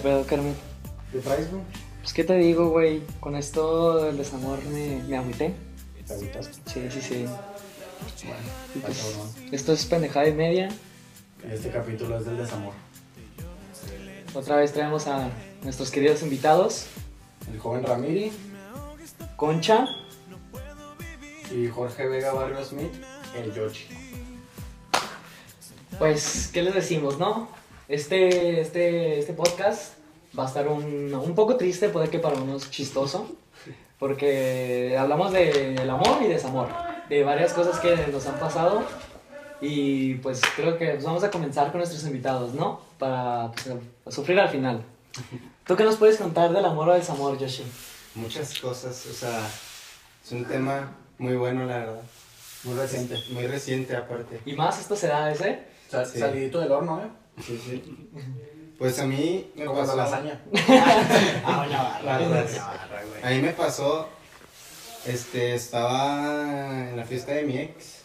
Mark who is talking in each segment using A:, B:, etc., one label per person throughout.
A: pedo, Carmen?
B: ¿Qué traes, güey?
A: Pues, ¿qué te digo, güey? Con esto del desamor me, me agüité.
B: ¿Te agüitaste?
A: Sí, sí, sí.
B: Bueno,
A: pues, esto es pendejada y media.
B: Este capítulo es del desamor.
A: Otra vez traemos a nuestros queridos invitados,
B: El joven Ramiri
A: Concha.
B: y Jorge Vega Barrio Smith, el Yoshi.
A: Pues, ¿qué les decimos, no? Este, este, este podcast va a estar un, un poco triste, puede que para unos chistoso, porque hablamos de- del amor y desamor, de varias cosas que nos han pasado y pues creo que pues, vamos a comenzar con nuestros invitados, ¿no? Para pues, sufrir al final. ¿Tú qué nos puedes contar del amor o desamor, Yoshi?
C: Muchas cosas, o sea, es un tema muy bueno, la verdad.
B: Muy reciente.
C: Muy reciente, aparte.
A: Y más estas edades, ¿eh?
B: Sa-
C: Sí.
B: Salidito del horno, ¿eh?
C: Sí, sí. Pues a mí me pasó.
B: lasaña.
A: Ah, doña Barra.
B: Güey.
C: A mí me pasó. Este, estaba en la fiesta de mi ex.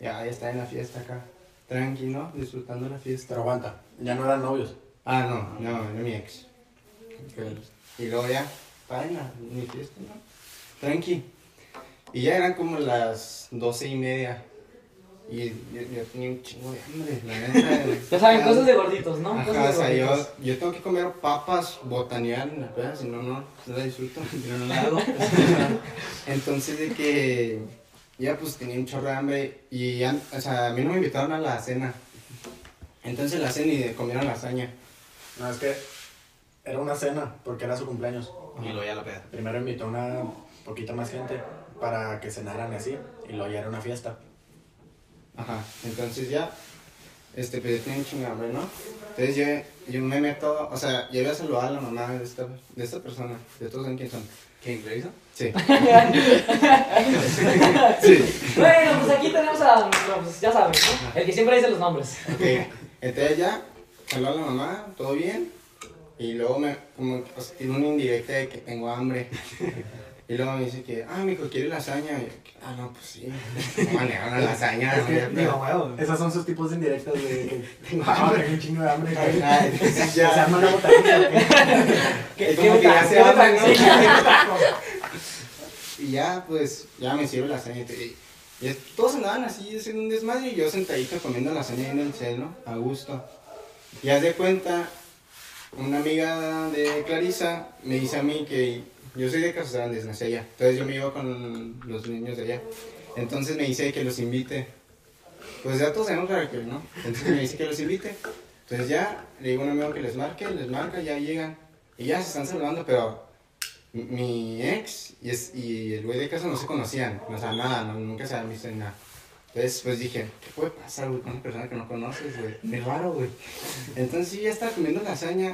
C: Ya, ya estaba en la fiesta acá. Tranqui, ¿no? Disfrutando la fiesta.
B: Pero aguanta, ya no eran novios.
C: Ah, no, no, era mi ex. Y luego ya, estaba en la, en mi fiesta, ¿no? Tranqui. Y ya eran como las doce y media. Y yo, yo tenía un chingo de hambre, la neta.
A: Ya saben, cosas de gorditos, ¿no?
C: Ajá,
A: Cosas
C: o sea, yo, yo tengo que comer papas, botanear en la peda, si no, no, no la disfruto, yo no la hago. Entonces, de que ya pues tenía un chorro de hambre y, ya, o sea, a mí no me invitaron a la cena. Entonces la cena y comieron lasaña.
B: No, es que era una cena, porque era su cumpleaños.
C: Y luego ya la peda.
B: Primero invitó una poquita más gente para que cenaran así, y luego ya era una fiesta.
C: Ajá, entonces ya, este, pues un chingo de hambre, ¿no? Entonces yo, yo me meto, o sea, yo iba a saludar a la mamá de esta, de esta persona, de todos saben quién son.
D: ¿Quién hizo?
C: Sí. sí.
A: Bueno, pues aquí tenemos a nuestro, pues, ya saben, ¿no? El que siempre dice los nombres.
C: Ok, entonces ya, habló a la mamá, todo bien. Y luego me, como, o sea, tiene una indirecta de que tengo hambre. Y luego me dice que, ah, mijo, ¿quieres lasaña? Y yo, ah, no, pues sí. ¿Cómo manejar una lasaña?
B: Es que, digo,
D: huevo.
B: Esas son sus tipos de indirectas de tengo hambre, un chingo de hambre. se arma una botanita,
C: y como que ya se. Y ya, pues, ya me sirve lasaña. Y, todos andaban así, haciendo un desmadre, y yo sentadito comiendo lasaña en el cel, ¿no? A gusto. Y haz de cuenta, una amiga de Clarisa me dice a mí que yo soy de Casas Grandes, nací allá. Entonces yo me iba con los niños de allá. Entonces me dice que los invite. Pues ya todos sabemos para qué, ¿no? Entonces me dice que los invite. Entonces ya le digo a un amigo que les marque, les marca, ya llegan. Y ya se están saludando, pero mi- ex y, es, el güey de casa no se conocían, o sea, nada, nunca se habían visto ni nada. Entonces, pues dije, ¿qué puede pasar, güey, con una persona que no conoces, güey? Muy raro, güey. Entonces, sí, ya estaba comiendo lasaña,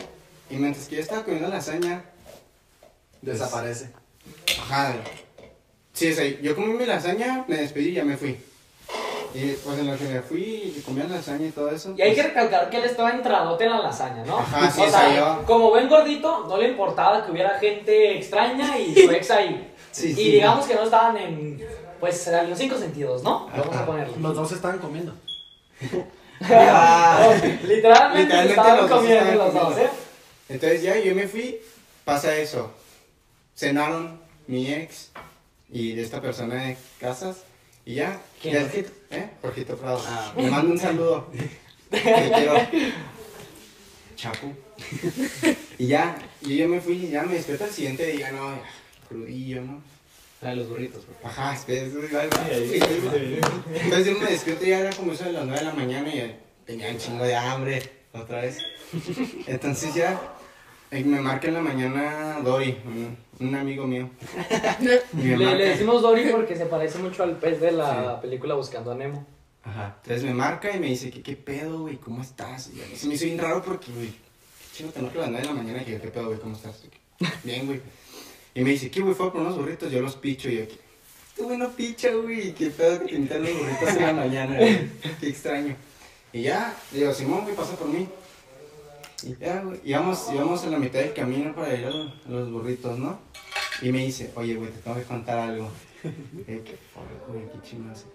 C: y mientras que yo estaba comiendo lasaña,
B: Desaparece.
C: ajá, sí, o sea, yo comí mi lasaña, me despedí y ya me fui. Y pues en lo que me fui y comía lasaña y todo eso.
A: Y hay que
C: pues,
A: recalcar que él estaba entradote en la lasaña, ¿no?
C: Ajá, sí,
A: o
C: sea, yo-
A: como buen gordito, no le importaba que hubiera gente extraña y su ex ahí.
C: Sí,
A: y
C: sí.
A: digamos que no estaban en, pues, en los cinco sentidos, ¿no? Vamos a ponerlo.
B: Los dos estaban comiendo.
C: Ah.
A: Literalmente,
C: Literalmente
A: estaban
C: los dos
A: comiendo
C: estaban
A: los dos. ¿eh?
C: Entonces ya yo me fui, pasa eso. Cenaron mi ex y esta persona de casas y ya.
A: ¿Quién,
C: ya-
A: Jorgito?
C: ¿Eh? Jorgito Prado.
D: Ah.
C: Le mando un saludo. Te quiero. Chapu. y ya, y yo me fui y ya me despierto al siguiente día, no, ya, crudillo, ¿no?
D: De los burritos, por favor.
C: Ajá, espera, eso es algo. Entonces yo me despierto y ya era como eso de las 9 de la mañana y ya tenía un chingo de hambre otra vez. Entonces ya eh, me marca en la mañana Dori, un, un amigo mío.
A: Le, le decimos Dory porque se parece mucho al pez de la película Buscando a Nemo.
C: Ajá. Entonces me marca y me dice, ¿qué, qué pedo, güey? ¿Cómo estás? Y se me hizo bien raro porque, güey, qué chingo te marco a las 9 de la mañana y yo, ¿qué pedo, güey? ¿Cómo estás? Bien, güey. Y me dice, ¿qué, güey? Fue por unos burritos, yo los picho y yo, ¿qué? Este güey no picha, güey. ¿Qué pedo que te invitan los burritos en la mañana, güey? Qué extraño. Y ya, digo, Simón, güey, pasa por mí. Y ya, güey, íbamos, íbamos en la mitad del camino para ir a los, a los burritos, ¿no? Y me dice, oye, güey, te tengo que contar algo. Y yo, ¿qué güey? ¿Qué chingados?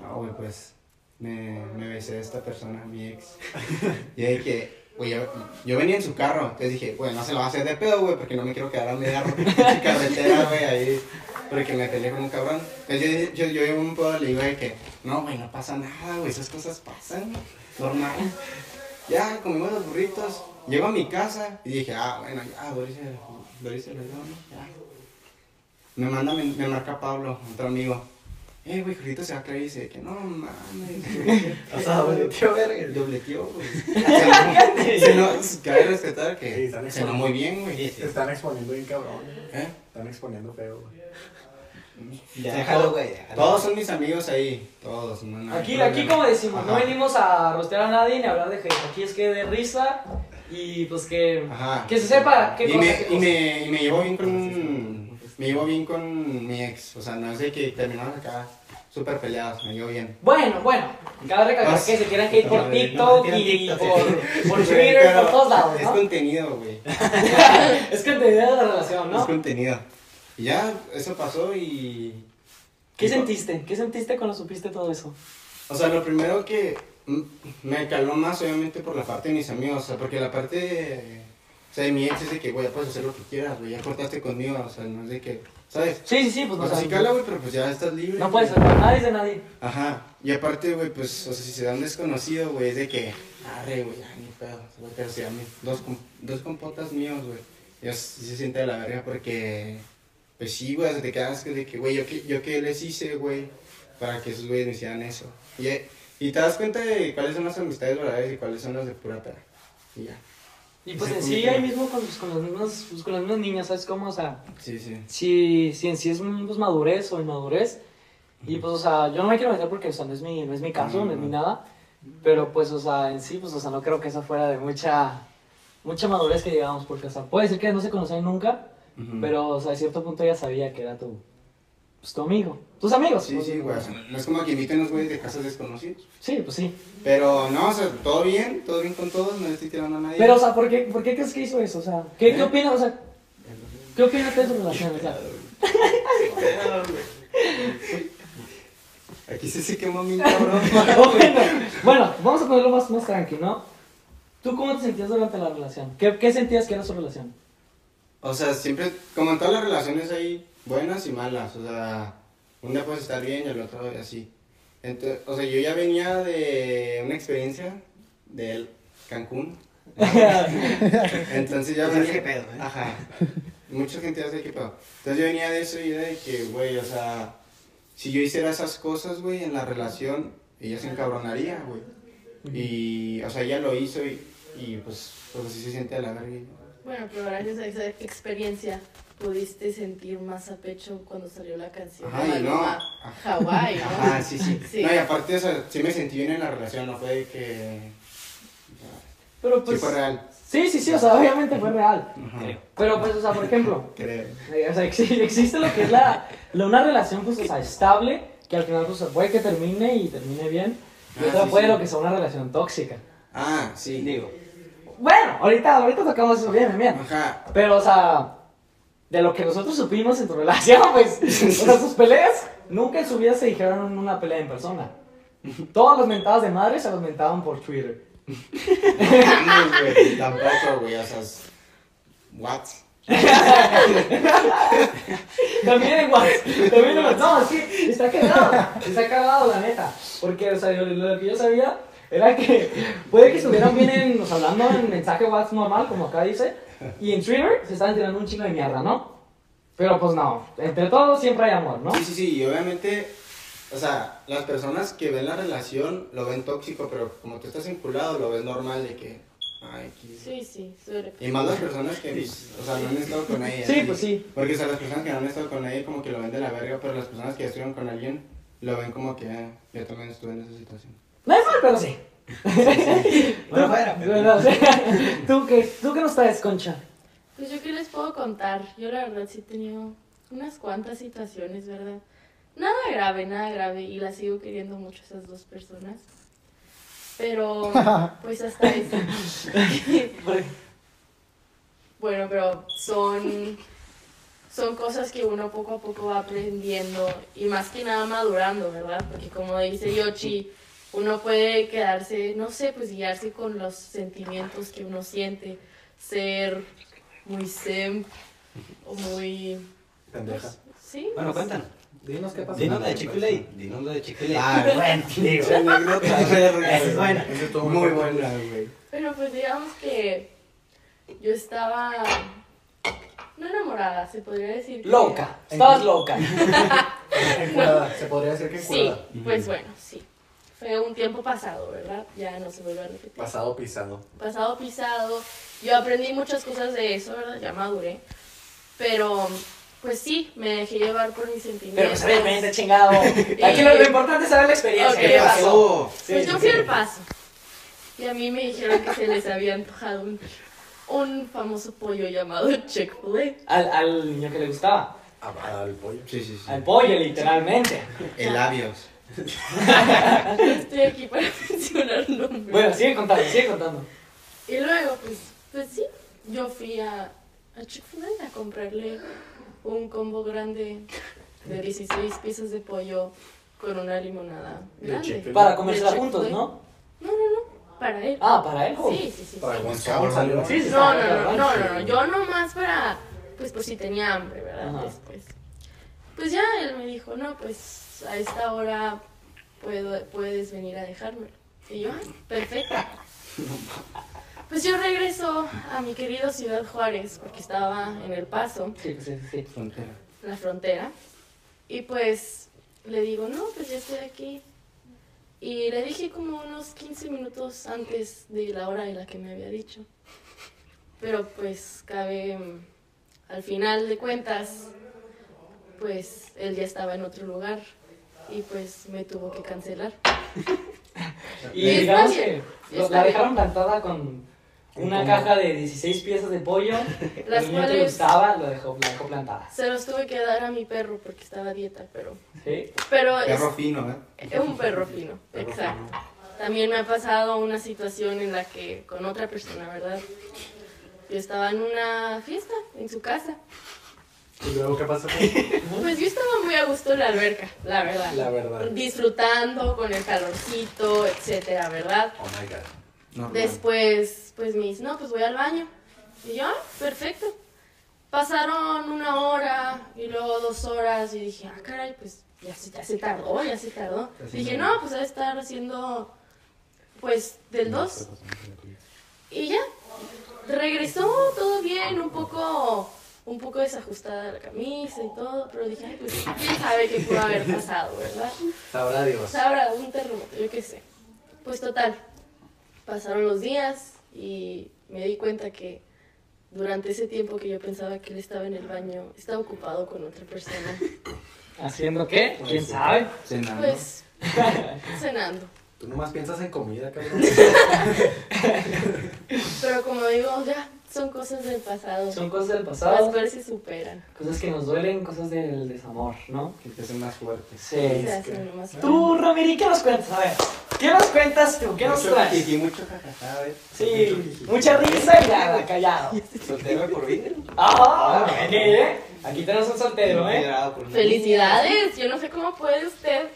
C: No, güey, pues me, me besé a esta persona, mi ex. Y que, güey, yo, yo venía en su carro, entonces dije, güey, no se lo va a hacer de pedo, güey, porque no me quiero quedar a media carretera, güey, ahí, porque me peleé con un cabrón. Entonces yo, yo, yo un poco le digo de que, no, güey, no pasa nada, güey, esas cosas pasan, normal. Ya, comimos los burritos, llego a mi casa y dije, ah, bueno, ya, Doris, Doris se lo dio, ¿no? Ya. Me manda, me, me marca Pablo, otro amigo. Eh, güey, Jorgito se va a creer y dice que no mames.
D: O sea, dobleteó, verga.
C: Dobleteó, güey. Se, se no, cabe respetar
B: Sí,
C: que
B: están
C: se no muy bien, güey.
B: Te están exponiendo bien cabrón.
C: ¿Eh?
B: Están exponiendo feo, güey.
D: Ya, déjalo, güey.
C: Todos son mis amigos ahí, todos. No,
A: Aquí, aquí como decimos, no venimos a rostear a nadie ni a hablar de hate. Aquí es que de risa y pues que,
C: Ajá.
A: que se sepa qué
C: y
A: cosa,
C: me,
A: qué
C: y,
A: cosa.
C: me, y me llevo bien con me llevo bien con mi ex o sea no es de que terminamos acá súper peleados me llevo bien
A: Bueno, bueno, cabe recalcar que se quieran hate por
D: No,
A: TikTok
D: no, no,
A: y
D: TikTok,
A: por,
D: sí.
A: por Twitter,
C: Pero
A: por todos lados,
C: es
A: ¿no?
C: contenido güey
A: Es te de la relación,
C: es
A: ¿no?
C: contenido y ya eso pasó y
A: ¿Qué
C: y-
A: sentiste? ¿Qué sentiste cuando supiste todo eso?
C: o sea lo primero que me caló más obviamente por la parte de mis amigos o sea porque la parte de, o sea de mi ex es de que güey ya puedes hacer lo que quieras güey ya cortaste conmigo o sea no es de que sabes
A: Sí, sí, sí, pues no
C: o sea, sí
A: sabes.
C: cala güey pero pues ya estás libre
A: No puedes hablar nadie de nadie.
C: Ajá, y aparte, güey, pues, o sea, si se da un desconocido, güey, es de que, arre, güey, ya, ni pedo, se va a quedar a mí. Dos, dos compotas míos, güey, sí se siente de la verga porque, pues sí, güey, te quedas de que, güey, yo qué, yo qué les hice, güey, para que esos güeyes me hicieran eso. Y, y te das cuenta de cuáles son las amistades verdaderas y cuáles son las de pura pera. Y ya.
A: Y pues en sí ahí mismo con, con, las mismas, pues, con las mismas niñas, ¿sabes cómo? O sea,
C: Sí, sí.
A: si, si en sí es pues, madurez o inmadurez. Y pues, o sea, yo no me quiero meter porque, o sea, no es mi, no es mi caso, no es mi nada. Pero pues, o sea, en sí, pues, o sea, no creo que eso fuera de mucha, mucha madurez que digamos, porque, o sea, puede ser que no se conocían nunca, Pero, o sea, a cierto punto ya sabía que era tu, pues, tu amigo. Tus amigos.
C: Sí,
A: pues,
C: sí, güey, o sea, no es como que inviten los güeyes de casas desconocidos.
A: Sí, pues sí.
C: Pero no, o sea, todo bien, todo bien con todos, no estoy tirando a nadie.
A: Pero, o sea, ¿por qué, ¿por qué crees que hizo eso? O sea, ¿qué, qué
C: ¿Eh?
A: opinas? O sea, ¿qué opinas de su relación?
C: Aquí sí se quemó mi cabrón.
A: bueno, bueno, vamos a ponerlo más, más tranqui, ¿no? ¿Tú cómo te sentías durante la relación? ¿Qué, qué sentías que era su relación?
C: O sea, siempre, como en todas las relaciones hay buenas y malas. O sea, un día puedes estar bien y el otro así. Entonces, o sea, yo ya venía de una experiencia de Cancún. Entonces ya
D: ¿Sabes
C: venía.
D: qué pedo, eh?
C: Ajá. Mucha gente hace qué pedo. Entonces yo venía de eso y de que, güey, o sea, si yo hiciera esas cosas, güey, en la relación, ella se encabronaría, güey. Y, o sea, ella lo hizo y, y pues, pues así se siente a la verga.
E: Bueno, pero gracias a esa experiencia pudiste sentir más a pecho cuando salió la canción
C: Ajá,
E: de
C: no.
E: Hawái, ¿no?
C: Ajá, sí, sí,
E: Sí.
C: No, y aparte, o sea, sí me sentí bien en la relación, no fue de que...
A: Pero
C: Sí
A: pues...
C: fue real.
A: Sí, sí, sí, o sea, obviamente fue real.
C: Ajá.
A: Pero pues, o sea, por ejemplo,
C: Creo.
A: eh, o sea, exi- existe lo que es la, la- una relación, pues, o sea, estable, que al final, pues, puede que termine y termine bien. Y
C: Ah,
A: otra
C: sí,
A: puede
C: sí.
A: lo que sea una relación tóxica.
C: Ah, sí.
D: Digo,
A: Bueno, ahorita, ahorita tocamos eso bien, bien.
C: Ajá.
A: Pero, o sea, de lo que nosotros supimos en tu relación, pues, o sea, sus peleas nunca en su vida se dijeron una pelea en persona. Todas las mentadas de madre se las mentaban por Twitter.
C: Mames, güey, Tampoco, güey, o sea, es- what?
A: También en WhatsApp. También en WhatsApp. No, es que está cagado. Está cagado, la neta. Porque, o sea, yo- lo que yo sabía era que puede que estuvieran bien en, o sea, hablando en mensaje WhatsApp normal, como acá dice, y en Twitter se estaban tirando un chingo de mierda, ¿no? Pero pues no, entre todos siempre hay amor, ¿no?
C: Sí, sí, sí, y obviamente, o sea, las personas que ven la relación lo ven tóxico, pero como tú estás vinculado, lo ves normal de que, ay.
E: Sí, sí, suele
C: Y más las personas que, pues, o sea, no han estado con ella.
A: Sí, pues sí.
C: Porque, o sea, las personas que no han estado con ella como que lo ven de la verga, pero las personas que estuvieron con alguien lo ven como que, ah, yo también estuve en esa situación.
A: No es mal, pero sí.
D: Bueno, fuera, pero-.
A: ¿Tú qué? ¿Tú qué nos traes, Concha?
E: Pues yo qué les puedo contar. Yo la verdad sí he tenido unas cuantas situaciones, ¿verdad? Nada grave, nada grave. Y las sigo queriendo mucho esas dos personas. Pero, pues hasta eso. Bueno, pero son, son cosas que uno poco a poco va aprendiendo y más que nada madurando, ¿verdad? Porque como dice Yoshi, uno puede quedarse, no sé, pues guiarse con los sentimientos que uno siente, ser muy zen o muy...
B: Pendeja.
E: pues, sí.
D: Bueno, cuéntanos.
B: Dinos qué pasó.
D: Dinos lo de Chick-fil-A. Dinos lo de Chick-fil-A.
C: Ah, bueno.
D: Esa anécdota.
C: Esa es buena. Muy buena, güey.
E: Pero pues digamos que yo estaba no enamorada, se podría decir. que-
A: Loca. Estabas loca.
B: Enculada, Se podría decir que
E: Sí,
B: enculada.
E: pues bueno, sí. Fue un tiempo pasado, ¿verdad? Ya no se vuelve a repetir.
B: Pasado pisado.
E: Pasado pisado. Yo aprendí muchas cosas de eso, ¿verdad? Ya maduré. Pero, pues sí, me dejé llevar por mis sentimientos.
A: Pero pues obviamente, chingado. Aquí lo, lo importante es saber la experiencia. ¿Qué pasó? Sí,
E: Pues yo fui
A: sí.
E: al paso. Y a mí me dijeron que se les había antojado un, un famoso pollo llamado Chick-fil-A.
A: Al, al niño que le gustaba.
B: Ah, Al pollo.
C: Sí, sí, sí.
A: Al pollo, literalmente.
C: El labios.
E: Estoy aquí para mencionar nombres.
A: Bueno, sigue contando, sigue contando.
E: Y luego, pues, pues sí, yo fui a, a Chick-fil-A a comprarle un combo grande de 16 piezas de pollo con una limonada
B: De
E: grande.
A: Para comérsela juntos. ¿no?
E: No, no, no, para él.
A: Ah, para él.
E: Sí, sí, sí.
B: Para
E: sí.
B: algún
C: Sí,
B: sabor salió.
A: Sí, sí,
E: No, no, no, no, no, no, yo nomás para, pues por si tenía hambre, ¿verdad? Después. Pues ya él me dijo, no, pues a esta hora puedo, puedes venir a dejármelo. Y yo, "Ay, perfecto. Pues yo regreso a mi querido Ciudad Juárez, porque estaba en El Paso,
A: Sí, sí, sí.
C: Frontera.
E: la frontera. Y pues le digo, no, pues ya estoy aquí. Y le dije como unos 15 minutos antes de la hora en la que me había dicho. Pero pues cabe, al final de cuentas, pues él ya estaba en otro lugar y pues me tuvo que cancelar.
A: Y
E: Está
A: digamos
E: bien,
A: que lo-
E: está
A: la
E: bien.
A: dejaron plantada con una
B: ¿Cómo?
A: caja de 16 piezas de pollo.
E: Las
A: el niño que le
E: cuales
A: gustaba, lo dejó, la dejó plantada.
E: se los tuve que dar a mi perro porque estaba a dieta, pero...
A: ¿Sí?
E: Pero es-
C: Perro fino, ¿eh?
E: Es un perro fino,
B: Perro
E: exacto. También me ha pasado una situación en la que con otra persona, ¿verdad? Yo estaba en una fiesta en su casa.
B: ¿Y luego qué pasó?
E: Pues yo estaba muy a gusto en la alberca, la verdad.
B: La verdad.
E: Disfrutando con el calorcito, etcétera, ¿verdad?
B: Oh my god.
C: Normal.
E: Después, pues me dice, no, pues voy al baño. Y yo, ah, perfecto. Pasaron una hora y luego dos horas y dije, ah, caray, pues ya se, ya se tardó, ya se tardó. Dije, no, pues debe estar haciendo, pues, del 2. Y ya, regresó todo bien, un poco, un poco desajustada la camisa y todo, pero dije, ay, pues, quién sabe qué pudo haber pasado, ¿verdad?
B: Sabrá Dios.
E: Sabrá, un terremoto, yo qué sé. Pues total, pasaron los días y me di cuenta que durante ese tiempo que yo pensaba que él estaba en el baño, estaba ocupado con otra persona.
A: ¿Haciendo qué? ¿Quién sabe?
C: Cenando.
E: Pues, cenando.
B: Tú nomás piensas en comida, cabrón.
E: Pero como digo, ya, son cosas del pasado.
A: Son cosas del
E: Las
A: pasado,
E: cuales se superan.
A: cosas que nos duelen, cosas del desamor, ¿no?
C: Que te hacen más fuerte.
A: Sí.
E: Se hacen más
A: Tú, Ramiri, ¿qué nos cuentas? A ver, ¿qué nos cuentas tú? ¿Qué nos traes?
C: jiji, mucho jajaja, ¿ves?
A: Sí, mucha risa y nada, callado.
C: Soltero de por vida.
A: Ah, ¿eh? Aquí tenemos un soltero, ¿eh?
E: Felicidades, yo no sé cómo puede usted.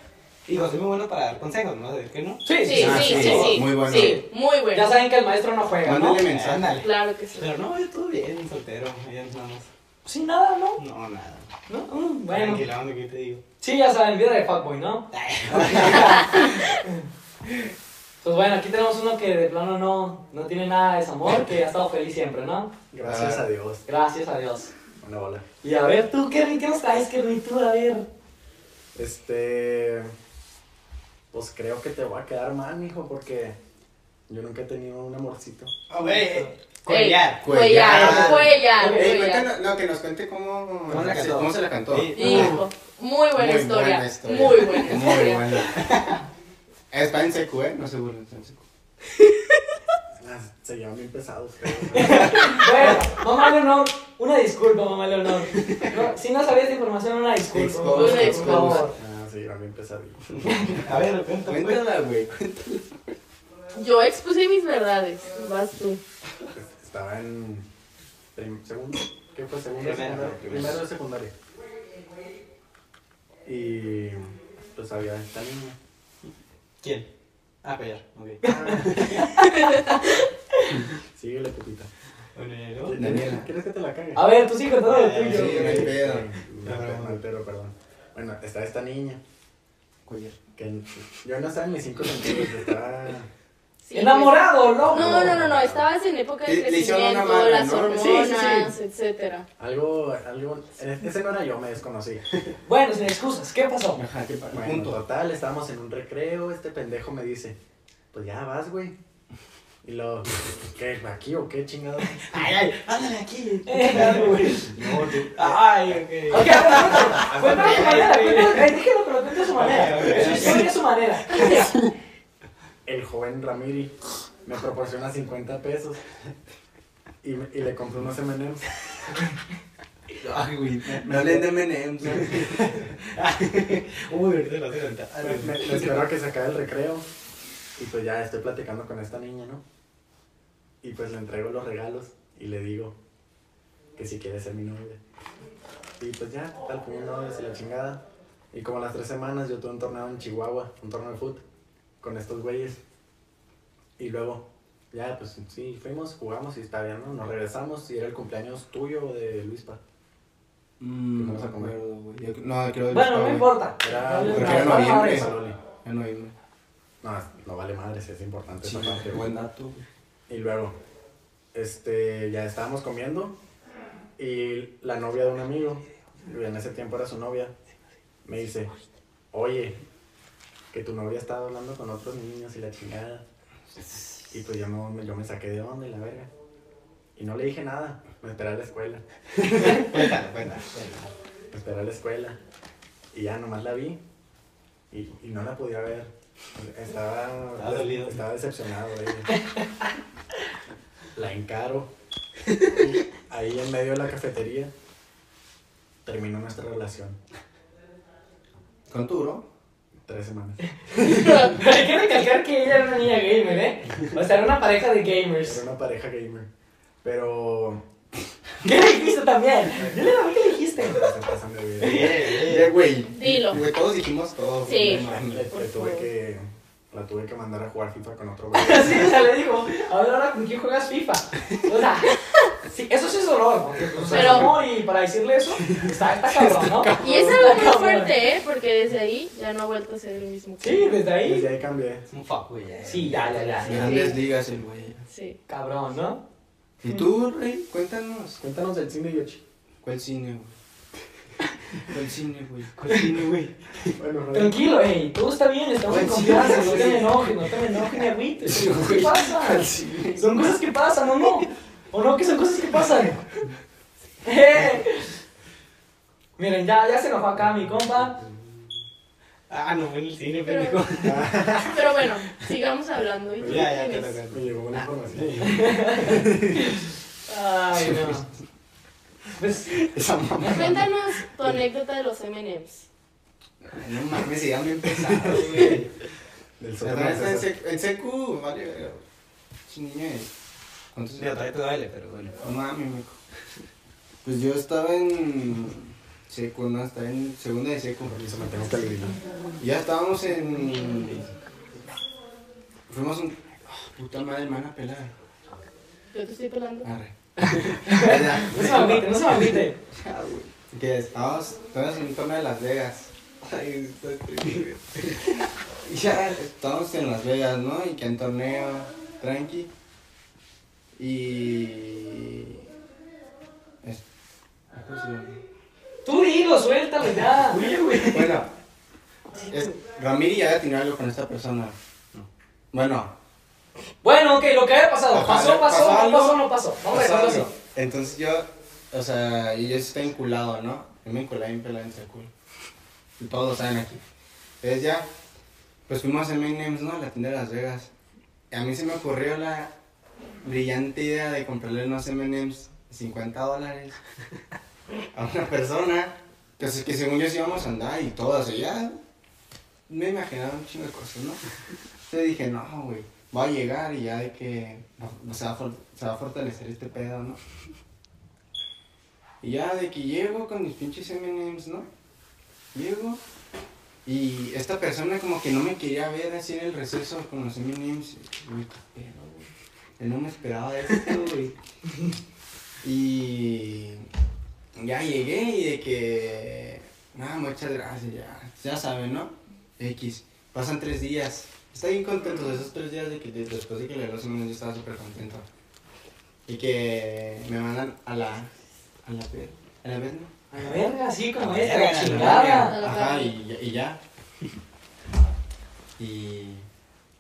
D: Digo, soy muy bueno para dar consejos, ¿no? ¿De qué no?
A: Sí,
E: Sí,
C: Ah,
E: sí, sí,
C: sí,
E: sí.
C: muy bueno.
E: Sí, muy bueno.
A: Ya saben que el maestro no juega, ¿no?
C: Mándale mensaje.
D: Ándale.
E: Claro que sí.
D: Pero no, yo todo bien, soltero. Ya andamos.
A: Sin nada, ¿no?
D: No, nada.
A: ¿No? Mm, bueno.
D: Tranquila, ¿qué te digo?
A: Sí, ya saben, vida de fuckboy, ¿no? Pues bueno, aquí tenemos uno que de plano no, no tiene nada de desamor, que ha estado feliz siempre, ¿no?
B: Gracias a Dios.
A: Gracias a Dios.
B: Una bola.
A: Y a ver, tú, Kevin, ¿qué nos traes, Kevin? Tú, a ver.
B: Este. Pues creo que te voy a quedar mal, mijo, porque yo nunca he tenido un amorcito.
D: Hombre, cuellar.
E: Cuellar, cuellar,
C: Ey,
E: cuellar.
C: cuéntanos, no, que nos cuente cómo,
D: ¿Cómo la cantó?
C: cómo se la cantó.
D: Sí.
E: Hijo, muy buena
C: Muy
E: historia.
C: buena historia.
E: Muy buena
C: Muy
E: historia.
C: buena. Está en secu, ¿eh? No se burlen, está en secu.
B: Ah, se llaman bien pesados.
A: Bueno, mamá Leonor, una disculpa, mamá Leonor. No, si no sabías de información, una disculpa.
C: Disculpa,
A: por
E: disculpa.
B: Ah, se llaman bien pesaditos.
D: A ver, cuéntame. pues.
C: Cuéntala, güey.
E: Yo expuse mis verdades. Vas tú.
B: Estaba en. segundo. ¿Qué fue? Segundo.
D: Primero,
B: secundaria?
D: primero.
B: De secundaria. Y. Pues había esta niña.
D: ¿Quién? Ah, collar, ok. Bueno, ¿y luego?
C: Daniela.
B: ¿Quieres que te la cague?
A: A ver, tú sí con todo lo
D: Eh,
A: tuyo.
C: sí, no hay pedo.
B: No, no, perdón. Bueno, está esta niña.
C: Collar.
B: Que yo no estaba en mis cinco sentidos, estaba.
E: Sí,
A: Enamorado,
E: pues-
A: loco.
E: No, no, no, no, estabas en época de crecimiento,
C: madre,
E: las
C: ¿no?
E: hormonas,
A: Sí, sí,
E: etcétera.
B: Algo, algo. Ese no era yo, me desconocí.
A: Bueno, sin excusas, ¿qué pasó?
C: Ajá, qué.
B: Bueno,
C: Punto.
B: total, estábamos en un recreo, este pendejo me dice, pues ya vas, güey. Y lo, ¿qué? ¿Aquí o qué chingado?
D: Ay, ay, ándale aquí.
A: Eh, güey.
B: No, tú.
D: Ay, ok.
A: Ok, a ver, cuéntalo a tu manera, cuéntalo, eh, déjelo que lo cuente a su manera. Su historia a su manera.
B: El joven Ramiri me proporciona 50 pesos y, y le compré unos M&M's.
C: Ay, güey. No le den M&M's.
D: Uy, ahorita lo contar.
B: Me, me- me espero a que se acabe el recreo y pues ya estoy platicando con esta niña, ¿no? Y pues le entrego los regalos y le digo que si quiere ser mi novia. Y pues ya, tal como novia, y la chingada. Y como a las tres semanas yo tuve un torneo en Chihuahua, un torneo de fútbol, con estos güeyes. Y luego, ya pues sí, fuimos, jugamos y está bien, ¿no? Nos regresamos y era el cumpleaños tuyo o de Luispa.
C: Mm,
B: ¿Qué vamos a comer?
C: Yo- No, creo que
A: Bueno, no importa.
B: Era
A: No,
C: porque era noviembre. En noviembre.
B: No, no vale madre, si es importante
C: Sí,
B: esa parte.
C: buen dato, güey.
B: Y luego, este, ya estábamos comiendo y la novia de un amigo, en ese tiempo era su novia, me dice, oye, que tu novia estaba hablando con otros niños y la chingada. Y pues yo, no, yo me saqué de onda y la verga. Y no le dije nada, me esperé a la escuela,
D: Cuéntalo, cuéntalo. cuéntalo.
B: me esperé a la escuela. Y ya nomás la vi y, y no la podía ver. Estaba,
D: Estaba dolido.
B: estaba decepcionado de ella. La encaro. Y ahí en medio de la cafetería terminó nuestra relación.
C: ¿Cuánto duró?
B: Tres semanas.
A: Hay que recalcar que ella era una niña gamer, ¿eh? O sea, era una pareja de gamers.
B: Era una pareja gamer. Pero.
A: ¿Qué le dijiste también? Dile a mí qué le dijiste.
B: Vida.
C: Eh, güey.
E: Dilo.
C: Güey, todos dijimos todo.
E: Sí.
B: Le, tuve que. La tuve que mandar a jugar FIFA con otro güey.
A: Sí, o sea, le dijo, a ver ahora con quién juegas FIFA. O sea, sí, eso sí es dolor,
E: Pero-
A: Pero, amor y para decirle eso, está, está cabrón, ¿no?
E: Y es algo muy
A: Cabrón.
E: fuerte, ¿eh? Porque desde ahí ya no ha vuelto a ser el mismo.
A: Sí, desde ahí.
B: Desde ahí cambié.
D: Es un fuck, güey. ya.
A: Sí, ya, ya, ya.
C: Grandes ligas el güey.
E: Sí.
A: Cabrón, ¿no?
C: ¿Y tú, Rey? Cuéntanos.
B: Cuéntanos del cine, Yoshi.
C: ¿Cuál cine, güey? ¿Cuál cine, güey?
D: ¿Cuál cine, güey?
B: Bueno, no.
A: Tranquilo, ey, todo está bien, estamos en confianza, no te me enojes, no te me enojes ni agüites.
C: ¿Cuál cine?
A: Son cosas que pasan, ¿o no? ¿O no que son cosas que pasan? Eh. Miren, ya, ya se enojó acá mi compa.
D: Ah, no fue en el cine,
E: Pero-
D: pendejo.
E: Pero bueno, sigamos hablando. ¿Y tú
D: Ya, ya, te toca.
B: Me llegó una información.
A: Ay, no. Pues,
C: Esa mamá.
E: Cuéntanos tu anécdota de los M&M's.
C: Ay, No mames, ya me empezado, güey.
B: Del
C: en secu, vale, verga, güey. Sí, niña es. ¿Cuántos
D: otra vez te duele, pero bueno.
C: No mames, mico. Pues yo estaba en seco, ¿no? Estaba en segunda de seco.
B: Permiso, me tengo que aliviar.
C: Y Ya estábamos en... Fuimos un... ah, puta madre, me van a pelar.
E: Yo te estoy pelando.
C: Arre.
A: no se me agüite, no se.
C: Ah, güey. Que estábamos, estábamos en un torneo de Las Vegas.
D: Ay, está triste.
C: Y ya estábamos en Las Vegas, ¿no? Y que en torneo, tranqui. Y... es- ¿cómo se llama?
A: Tú dilo, suéltalo ya.
C: Bueno, es, Ramiri ya había tenido algo con esta persona. Bueno,
A: Bueno, ok, lo que haya pasado.
C: Ajá,
A: Pasó, pasó,
C: pasó
A: no pasó, no pasó. Vamos a
C: pasó
A: así.
C: algo. Entonces yo, o sea, y yo estaba enculado, ¿no? Yo me enculé bien pelado entre el culo. Y todos lo saben aquí. Entonces ya, pues fuimos a M&M's, ¿no? A la tienda de Las Vegas. Y a mí se me ocurrió la brillante idea de comprarle unos M&M's de 50 dólares a una persona. Es que según yo sí íbamos a andar y todo, así ya. Me imaginaba un chingo de cosas, ¿no? Entonces dije, no, güey, voy a llegar y ya de que se, va a se va a fortalecer este pedo, ¿no? Y ya de que llego con mis pinches M&M's, ¿no? Llego Y esta persona como que no me quería ver así en el receso con los M&M's. Uy, qué pedo, güey. Él no me esperaba esto. Y ya llegué y de que... Nada, muchas gracias, ya. Ya saben, ¿no? X. Pasan tres días. Está bien contento de esos tres días de que de- después de que le los yo estaba súper contento. Y que me mandan a la... A la ver... A la ver, ¿no?
A: A la verga, así como es,
C: verga,
A: la chingada.
C: verga. Ajá, y, ya- y ya. Y...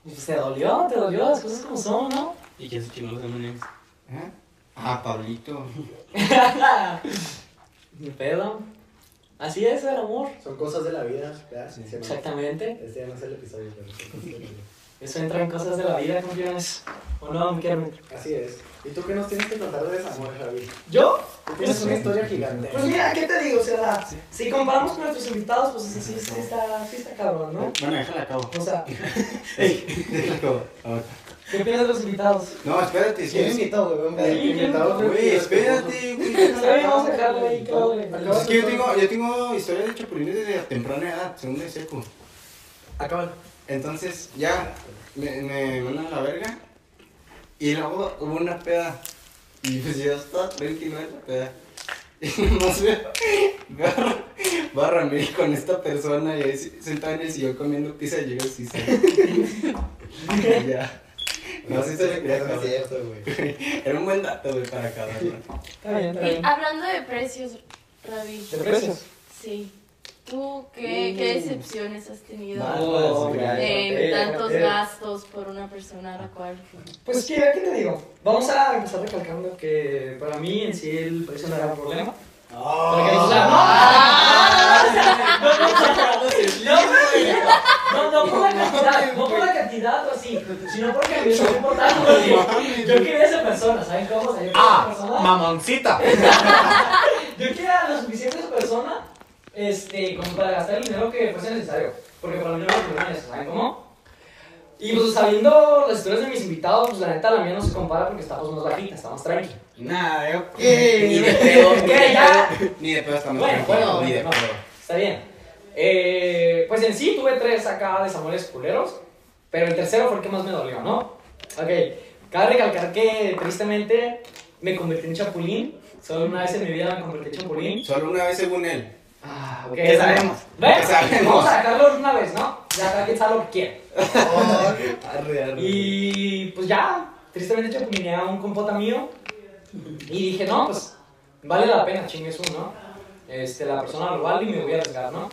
A: Pues te dolió, te dolió las cosas como son, ¿no?
D: ¿Y quién se chingó los M&M's?
C: ¿eh? Ah, Pablito.
A: Ni pedo. Así es el amor.
B: Son cosas de la vida, ¿verdad?
A: Exactamente.
B: Este ya no es el episodio, pero.
A: Eso entra en cosas de la vida, campeones. ¿O no, mi querido?
B: Así es. ¿Y tú qué nos tienes que contar de desamor, Javi?
A: ¿Yo?
B: Tú tienes una historia gigante.
A: Pues mira, ¿qué te digo? O sea, si comparamos con nuestros invitados, pues sí, sí, sí está, sí está cabrón, ¿no?
C: Bueno, déjala acabo.
A: O sea,
C: Déjala acabo. Ahora.
A: ¿Qué piensas de los invitados?
C: No, espérate,
B: ¿Quién
C: sí.
B: güey? A
A: Sí,
B: ver, invitado.
C: Güey, espérate, güey.
A: Está bien, vamos a dejarlo ahí.
C: Pues es que yo tengo, yo tengo historia de chapulines desde temprana edad, segundo de seco.
B: Acábalo.
C: Entonces, ya, me, me mandan a la verga. Y luego hubo una peda. Y pues yo estaba tranquilo en la peda. Y no sé, va, va Ramírez con esta persona y ahí sentado en el sillón comiendo pizza y llega así. Y ya. No sé si se le
B: no es cierto, güey.
C: Era un buen dato, güey, para acabar. ¿no?
A: Está bien, está
E: Y
A: bien.
E: hablando de precios, Ravi.
A: ¿De precios?
E: Sí. ¿Tú qué, qué decepciones has tenido
A: Oh,
E: en tantos gastos por una persona a la cual...
A: Pues, ¿qué, ¿qué te digo? Vamos a empezar recalcando que para mí en sí el precio no era un problema. Porque, o sea, no, no, no, no por la cantidad, no por la cantidad o así, sino porque a mí me es importante. porque Yo quería a esa persona, ¿saben cómo? O sea, yo quería a esa persona.
B: mamoncita.
A: Yo quería lo suficiente esa persona este, como para gastar el dinero que fuese necesario. Porque para mí no problema eso, ¿saben cómo? Y pues sabiendo las historias de mis invitados, pues la neta la mía no se compara porque estamos más bajita, estamos tranqui.
C: Nada, yo Ni de pedo, ni de
A: ¿Qué? Ya.
C: pedo. Ni de pedo estamos
A: Bueno,
C: tranquilos,
A: bueno,
C: ni de
A: no,
C: pedo.
A: está bien. Eh, pues en sí tuve tres acá desamores culeros, pero el tercero fue el que más me dolió, ¿no? Ok, cabe recalcar que tristemente me convertí en chapulín. Solo una vez en mi vida me convertí en chapulín.
C: Solo una vez según él.
A: Ah, ok.
C: ¿Qué sabemos?
A: Bueno,
C: ¿Qué sabemos?
A: vamos a sacarlo una vez, ¿no? Ya cada quien sabe lo que quiere.
B: Arre, arre.
A: Y pues ya, tristemente chapulineé a un compota mío. Y dije, no, pues vale la pena, chingues uno, ¿no? Este, la persona lo vale y me voy a arriesgar, ¿no?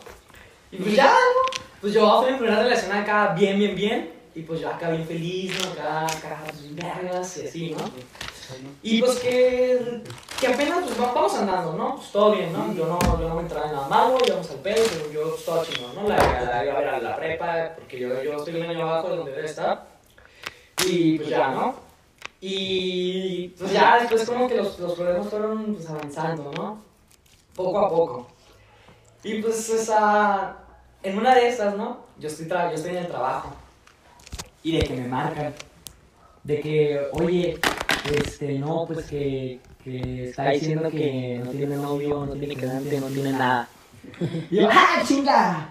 A: Y pues ya, ¿no? Pues yo fui mi primera relación acá bien, bien, bien. Y pues yo acá bien feliz, ¿no? Acá, acá, pues, vergas y así, ¿no? Y pues que, que apenas pues va- vamos andando, ¿no? Pues todo bien, ¿no? Yo no, yo no me entraba en nada malo, íbamos al pedo, pero yo pues, todo chingón, ¿no? La, la, iba a ver a la prepa, porque yo, yo estoy un año abajo de donde debe estar. Y pues ya, ¿no? Y pues ya después como que los, los problemas fueron pues avanzando, ¿no? Poco a poco. Y pues esa, en una de esas, ¿no? Yo estoy, tra- yo estoy en el trabajo. Y de que me marcan. De que, oye, este, no, pues que, que está diciendo que no tiene novio, no tiene quedante, no tiene nada. Y yo, ¡ah, chinga!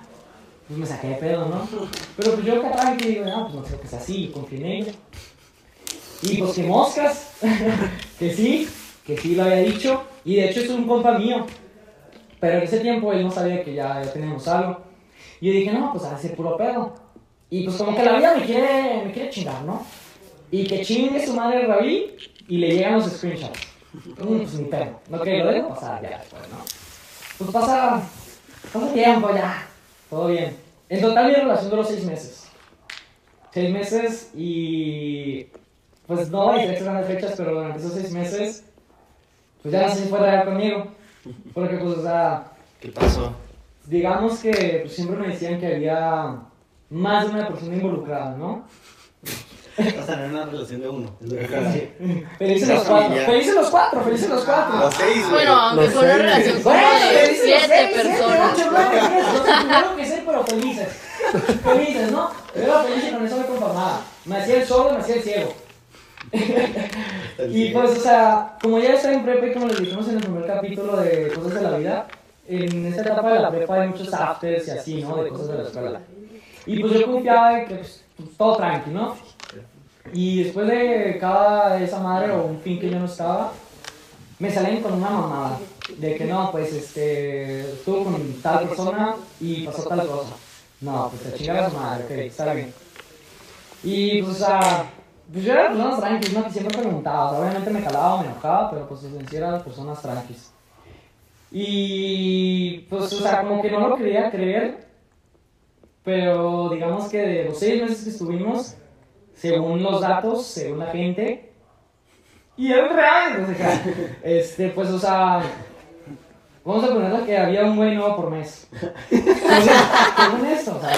A: Pues me saqué de pedo, ¿no? Pero pues yo capaz que digo, no, pues no creo que sea así, confié en ella. Y pues que moscas, que sí, que sí lo había dicho. Y de hecho es un compa mío. Pero en ese tiempo él no sabía que ya, ya teníamos algo. Y yo dije, no, pues a ser puro pedo. Y pues como que la vida me quiere, me quiere chingar, ¿no? Y que chingue su madre Ravi y le llegan los screenshots. Mm, pues ni pedo. No que lo dejo pasar ya después, ¿no? Pues pasa, pasa tiempo ya. Todo bien. En total mi relación duró seis meses. Seis meses y... Pues no a decir exactas fechas, pero durante esos seis meses... Pues ya no si fue real conmigo. Porque pues, o sea...
C: ¿Qué pasó?
A: Digamos que pues, siempre me decían que había más de una persona involucrada, ¿no?
D: O sea, no era una relación de uno.
A: Felices los cuatro, felices los cuatro, felices los cuatro.
C: Los seis, güey.
E: Bueno, aunque fue una relación
A: los
E: siete personas.
A: siete, ocho, primero que sé, pero felices. Felices, ¿no? Yo era feliz y con eso me conformaba. Me hacía el sordo, me hacía el ciego. Y pues, o sea, como ya estaba en prepa y como les dijimos en el primer capítulo de Cosas de la Vida, en esta etapa de la prepa hay muchos afters y así, ¿no? De cosas de la escuela. Y pues yo confiaba de que pues, pues, todo tranqui, ¿no? Y después de cada esa madre o un fin que yo no estaba, me salen con una mamada. De que no, pues este, estuvo con tal persona y pasó tal cosa. No, pues te chingada su madre, ok, está bien. Y pues, o sea, pues yo era personas tranquis, ¿no? Que siempre preguntaba. O sea, obviamente me calaba me enojaba, pero pues en sí era de personas tranquis. Y pues, o sea, como que no lo quería creer, pero digamos que de los seis meses que estuvimos, según los datos, según la gente, y es real, o sea, este, pues, o sea, vamos a ponerle que había un güey nuevo por mes. O sea, según esto, o sea,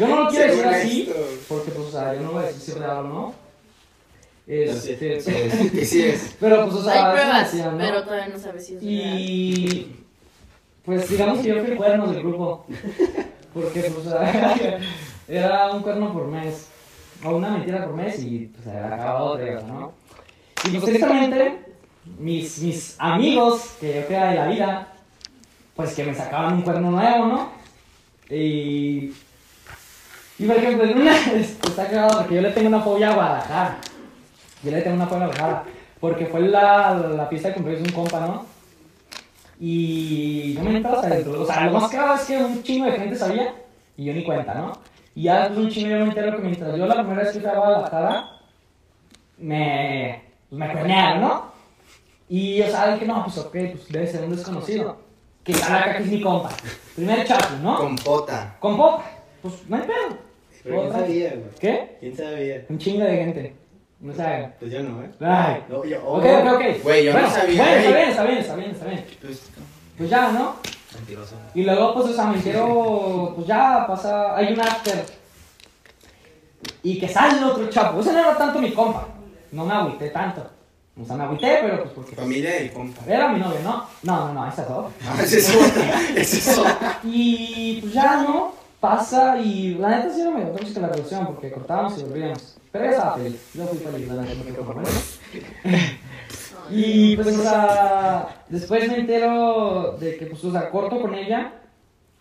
A: yo no lo quiero decir así, porque pues, o sea, yo no voy a decir si es real o no. Este,
C: sí es.
A: pero pues, o sea,
E: Hay pruebas, pero todavía no sabes si es real.
A: Y pues digamos que yo fui el cuerno del grupo. Porque pues era- era un cuerno por mes. O una mentira por mes y pues acababa otra, ¿no? Y pues tristemente, mis, mis amigos que yo creía de la vida, pues que me sacaban un cuerno nuevo, ¿no? Y. Y por ejemplo, en una. Está cagado porque yo le tengo una fobia a Guadalajara. Yo le tengo una fobia a Guadalajara. Porque fue la, la fiesta de cumpleaños de un compa, ¿no? Y yo me entro hasta dentro. O sea, lo más claro es que un chingo de gente sabía y yo ni cuenta, ¿no? Y ya un chingo yo me entero que mientras yo la primera vez que fui a Guadalajara, me, me cuernearon, ¿no? Y yo sabía que no, pues ok, pues debe ser un desconocido. Que acá que es mi compa. Primer chapo, ¿no?
C: Con pota.
A: Con pop, pues no hay pedo.
D: Pero ¿quién sabía, güey?
A: ¿Qué?
D: ¿Quién sabía?
A: Un chingo de gente. No sabe.
D: Pues yo no, ¿eh?
A: Ay.
D: No, yo,
A: Ok, ok, ok.
C: Güey, yo no
A: bueno,
C: sabía,
A: Bueno, está bien, está bien, está bien, está bien.
C: Pues,
A: Pues ya, ¿no?
D: Mentiroso.
A: Y luego, pues, o sea, me entero, pues ya pasa, hay un after. Y que sale otro chapo. Ese no era tanto mi compa. No me agüité tanto. O sea, me agüité, pero pues porque
C: familia y compa.
A: era mi novio, ¿no? No, no, no, esa es otra.
C: Ah, ese es otra. Ese es otra.
A: Y pues ya, ¿no? Pasa y la neta sí era medio tóxica la relación porque cortábamos y volvíamos. Pero estaba feliz. Yo fui feliz, la neta, me quedo con él. Y pues, o sea, después me entero de que, pues, o sea, corto con ella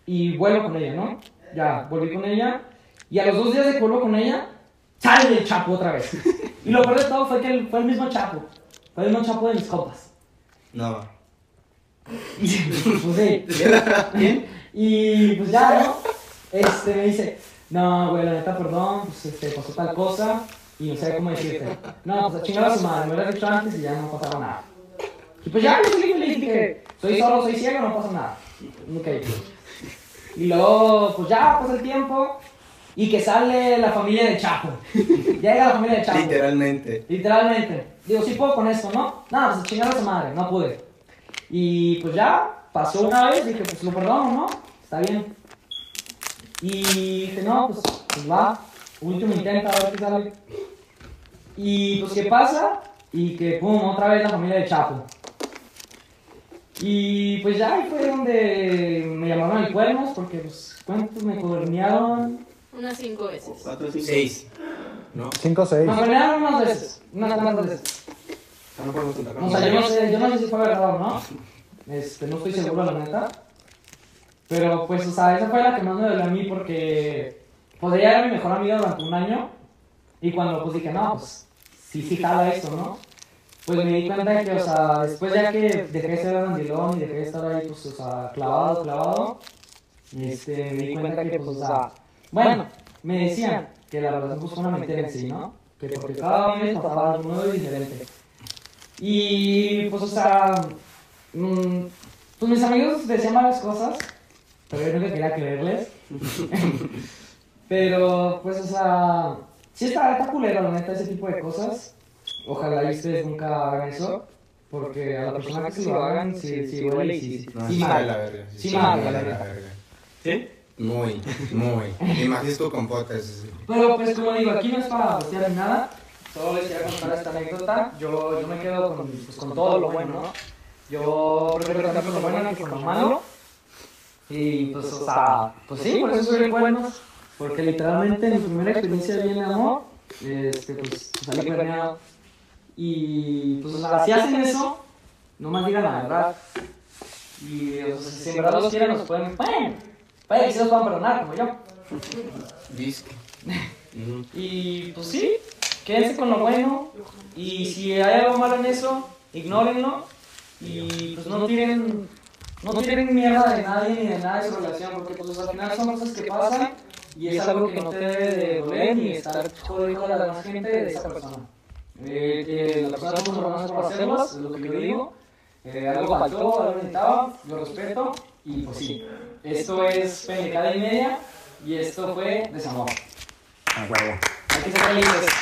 A: y vuelvo con ella, ¿no? Ya, volví con ella y a los dos días de que vuelvo con ella, sale el chapo otra vez. Y lo peor de todo fue que fue el mismo chapo. Fue el mismo chapo de mis compas.
C: No.
A: Y pues sí. Y pues ya, ¿no? Este me dice, no, güey, la neta, perdón, pues este, pasó tal cosa y no sé cómo decirte. No, pues a chingar a su madre, me hubieras dicho antes y ya no pasaba nada. Y pues ya, yo feliz, dije, soy solo, soy ciego, no pasa nada. Ok. Y luego, pues ya pasa el tiempo y que sale la familia de Chapo. Llega la familia de Chapo.
C: Literalmente.
A: Literalmente. Digo, sí puedo con esto, ¿no? No, pues a chingar a su madre, no pude. Y pues ya, pasó una vez, dije, pues lo perdono, ¿no? Está bien. Y dije, no, pues, pues va, último intento, a ver qué sale. Y pues, ¿qué pasa? Y que, pum, otra vez la familia de Chapo. Y pues ya ahí fue donde me llamaron el cuernos, porque, pues, ¿cuántos me cuernearon?
E: Unas cinco veces.
D: Cuatro, cinco.
C: Seis. ¿No?
B: 5 6.
A: Me cuernearon unas veces, unas cuantas veces.
C: No podemos contar
A: O sea, yo no sé, yo no sé si fue verdad o no. Este, no estoy seguro, la neta. Pero pues, o sea, esa fue la que más me dolió a mí porque podría era mi mejor amiga durante un año. Y cuando pues dije, no, pues sí, sí jala esto, ¿no? Pues me di cuenta que, o sea, después ya que dejé de ser andilón y dejé de estar ahí, pues, o sea, clavado, clavado, este, me di cuenta que, pues, o sea, bueno, me decían que la relación pues fue una mentira en sí, ¿no? Que porque cada mes pasaba algo nuevo y diferente. Y pues, o sea, mm, pues mis amigos decían varias cosas, pero yo nunca quería creerles. pero, pues, o sea, sí está, está culero, la neta, ese tipo de cosas. Ojalá y ustedes nunca hagan eso, porque a la persona que se lo hagan, sí, sí duele y sí,
C: No,
A: sí
C: sí
A: mal.
C: vale la verga.
A: Sí,
C: sí
A: mal,
C: vale
A: la
C: la
A: verga.
C: verga.
D: ¿Sí?
C: Muy, muy. Y más si es tu compota. es-
A: Pero pues como digo, aquí no es para hostiar ni nada, solo les quería contar esta anécdota. Yo, yo me quedo con, pues, con todo lo bueno, ¿no? Yo prefiero contar con lo bueno que con lo malo. Y pues, o sea, pues sí, por eso soy bueno. Porque literalmente en mi primera experiencia bien de amor, este, pues salí cuerneado. Y pues, o sea, si hacen eso, no más digan la verdad. Y o sea, si en verdad los quieren, los pueden. Pueden. Pueden que sí los puedan perdonar, como yo.
C: Disque.
A: Y pues sí, quédense con lo bueno. Y si hay algo malo en eso, ignórenlo. Y pues no tienen, no tienen miedo de nadie ni de nada de su relación, porque pues al final son cosas que pasan y es algo que no te debe de doler ni estar jodido a la demás gente de esa persona. Eh, que la persona tuvo problemas para hacerlas, es lo que yo digo. Eh, algo faltó, algo necesitaba, lo respeto y pues sí. Esto es pendejada y media y esto fue desamor.
B: A huevo.
A: Hay que ser felices.